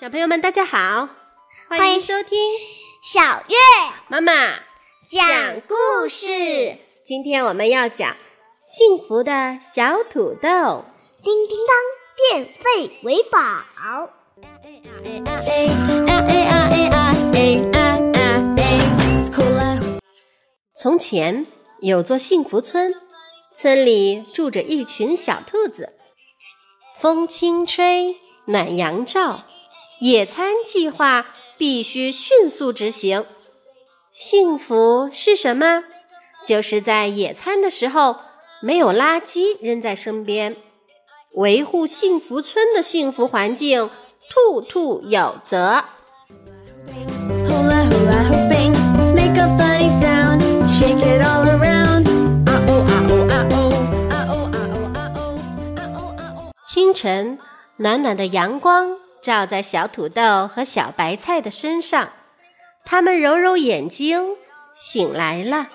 小朋友们，大家好，欢迎收听小月妈妈讲故事。今天我们要讲幸福的小土豆。叮叮当，变废为宝。从前有座幸福村，村里住着一群小兔子。风轻吹，暖阳照，野餐计划必须迅速执行。幸福是什么？就是在野餐的时候没有垃圾扔在身边。维护幸福村的幸福环境，兔兔有责。清晨，暖暖的阳光照在小土豆和小白菜的身上，它们揉揉眼睛，醒来了。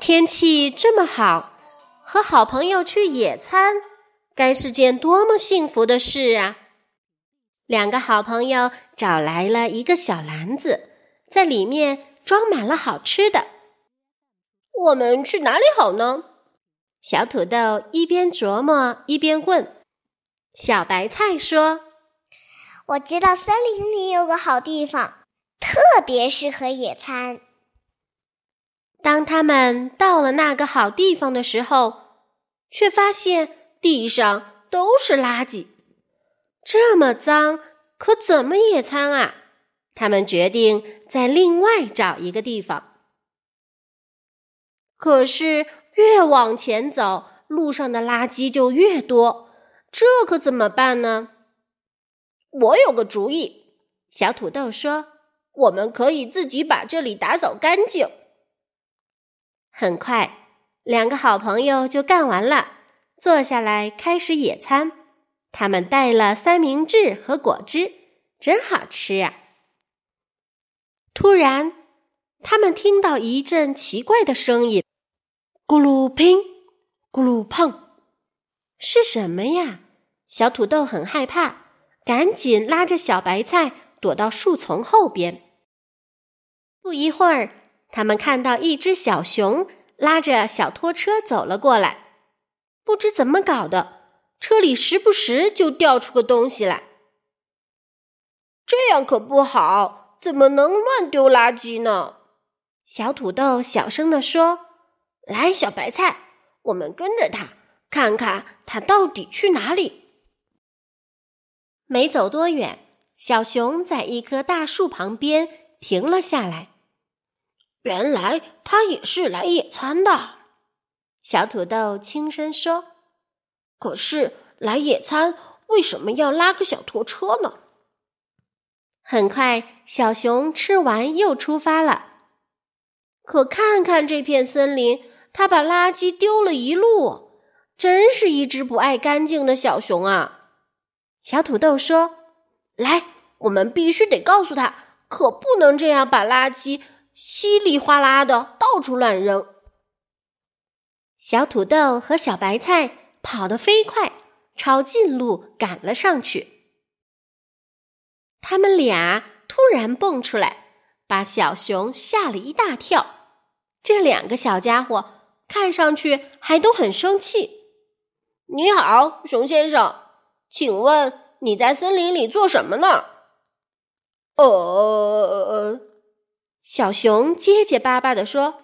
天气这么好，和好朋友去野餐。该是件多么幸福的事啊！两个好朋友找来了一个小篮子，在里面装满了好吃的。我们去哪里好呢？小土豆一边琢磨一边问。小白菜说：“我知道森林里有个好地方，特别适合野餐。”当他们到了那个好地方的时候，却发现。地上都是垃圾，这么脏，可怎么野餐啊？他们决定在另外找一个地方。可是越往前走，路上的垃圾就越多，这可怎么办呢？我有个主意，小土豆说：“我们可以自己把这里打扫干净。”很快，两个好朋友就干完了。坐下来开始野餐，他们带了三明治和果汁，真好吃啊！突然，他们听到一阵奇怪的声音：“咕噜乒，咕噜碰，是什么呀？”小土豆很害怕，赶紧拉着小白菜躲到树丛后边。不一会儿，他们看到一只小熊拉着小拖车走了过来。不知怎么搞的，车里时不时就掉出个东西来。这样可不好，怎么能乱丢垃圾呢？小土豆小声地说：“来，小白菜，我们跟着他，看看他到底去哪里。”没走多远，小熊在一棵大树旁边停了下来。原来他也是来野餐的。小土豆轻声说：“可是来野餐为什么要拉个小拖车呢？”很快，小熊吃完又出发了。可看看这片森林，它把垃圾丢了一路，真是一只不爱干净的小熊啊！小土豆说：“来，我们必须得告诉他，可不能这样把垃圾稀里哗啦的到处乱扔。”小土豆和小白菜跑得飞快，抄近路赶了上去。他们俩突然蹦出来，把小熊吓了一大跳。这两个小家伙看上去还都很生气。“你好，熊先生，请问你在森林里做什么呢？”“呃，小熊结结巴巴地说：“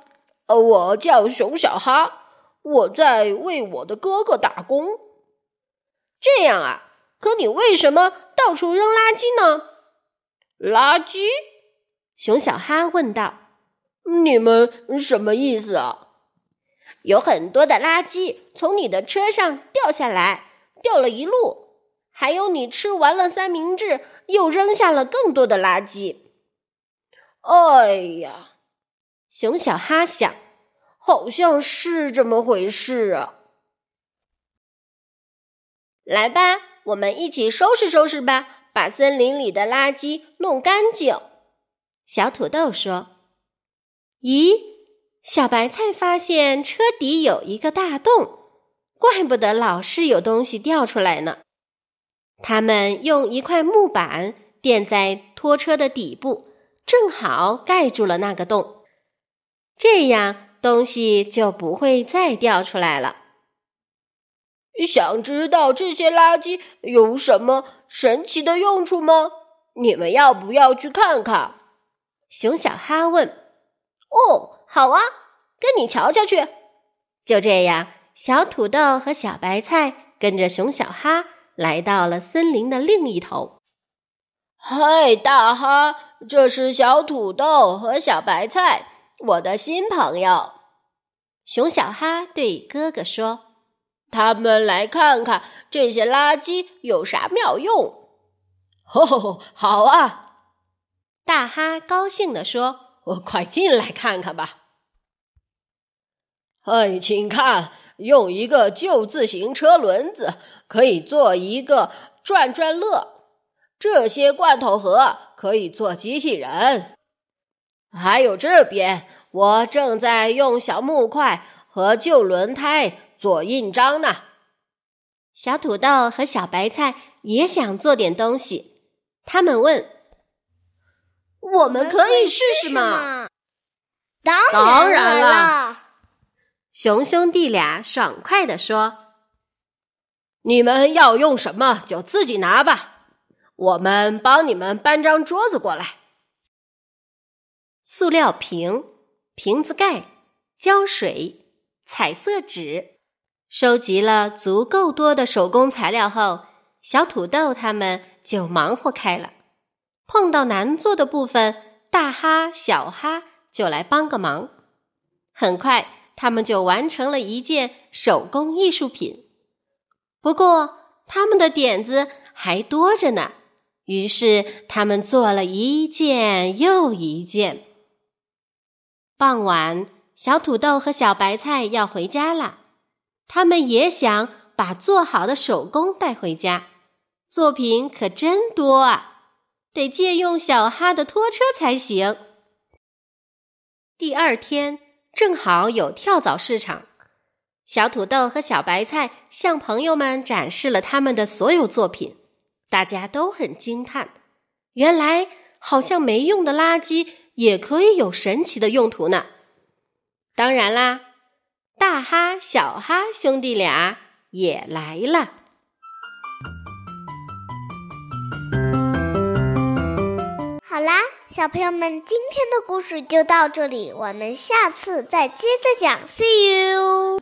呃，我叫熊小哈。”我在为我的哥哥打工。这样啊？可你为什么到处扔垃圾呢？垃圾？熊小哈问道。你们什么意思啊？有很多的垃圾从你的车上掉下来，掉了一路。还有你吃完了三明治，又扔下了更多的垃圾。哎呀，熊小哈想。好像是这么回事啊！来吧，我们一起收拾收拾吧，把森林里的垃圾弄干净。小土豆说：“咦，小白菜发现车底有一个大洞，怪不得老是有东西掉出来呢。”他们用一块木板垫在拖车的底部，正好盖住了那个洞，这样东西就不会再掉出来了。想知道这些垃圾有什么神奇的用处吗？你们要不要去看看？熊小哈问。哦，好啊，跟你瞧瞧去。就这样，小土豆和小白菜跟着熊小哈来到了森林的另一头。嗨，大哈，这是小土豆和小白菜，我的新朋友。熊小哈对哥哥说。他们来看看这些垃圾有啥妙用？哦，好啊！大哈高兴地说：“我快进来看看吧。”哎，请看，用一个旧自行车轮子可以做一个转转乐，这些罐头盒可以做机器人，还有这边，我正在用小木块和旧轮胎。做印章呢。小土豆和小白菜也想做点东西。他们问：“我们可以试试吗？”“当然了！”熊兄弟俩爽快地说：“你们要用什么就自己拿吧，我们帮你们搬张桌子过来。”塑料瓶、瓶子盖、胶水、彩色纸。收集了足够多的手工材料后，小土豆他们就忙活开了。碰到难做的部分，大哈、小哈就来帮个忙。很快，他们就完成了一件手工艺术品。不过，他们的点子还多着呢。于是，他们做了一件又一件。傍晚，小土豆和小白菜要回家了。他们也想把做好的手工带回家，作品可真多啊，得借用小哈的拖车才行。第二天正好有跳蚤市场，小土豆和小白菜向朋友们展示了他们的所有作品，大家都很惊叹，原来好像没用的垃圾也可以有神奇的用途呢。当然啦。大哈、小哈兄弟俩也来了。好啦，小朋友们，今天的故事就到这里，我们下次再接着讲。See you。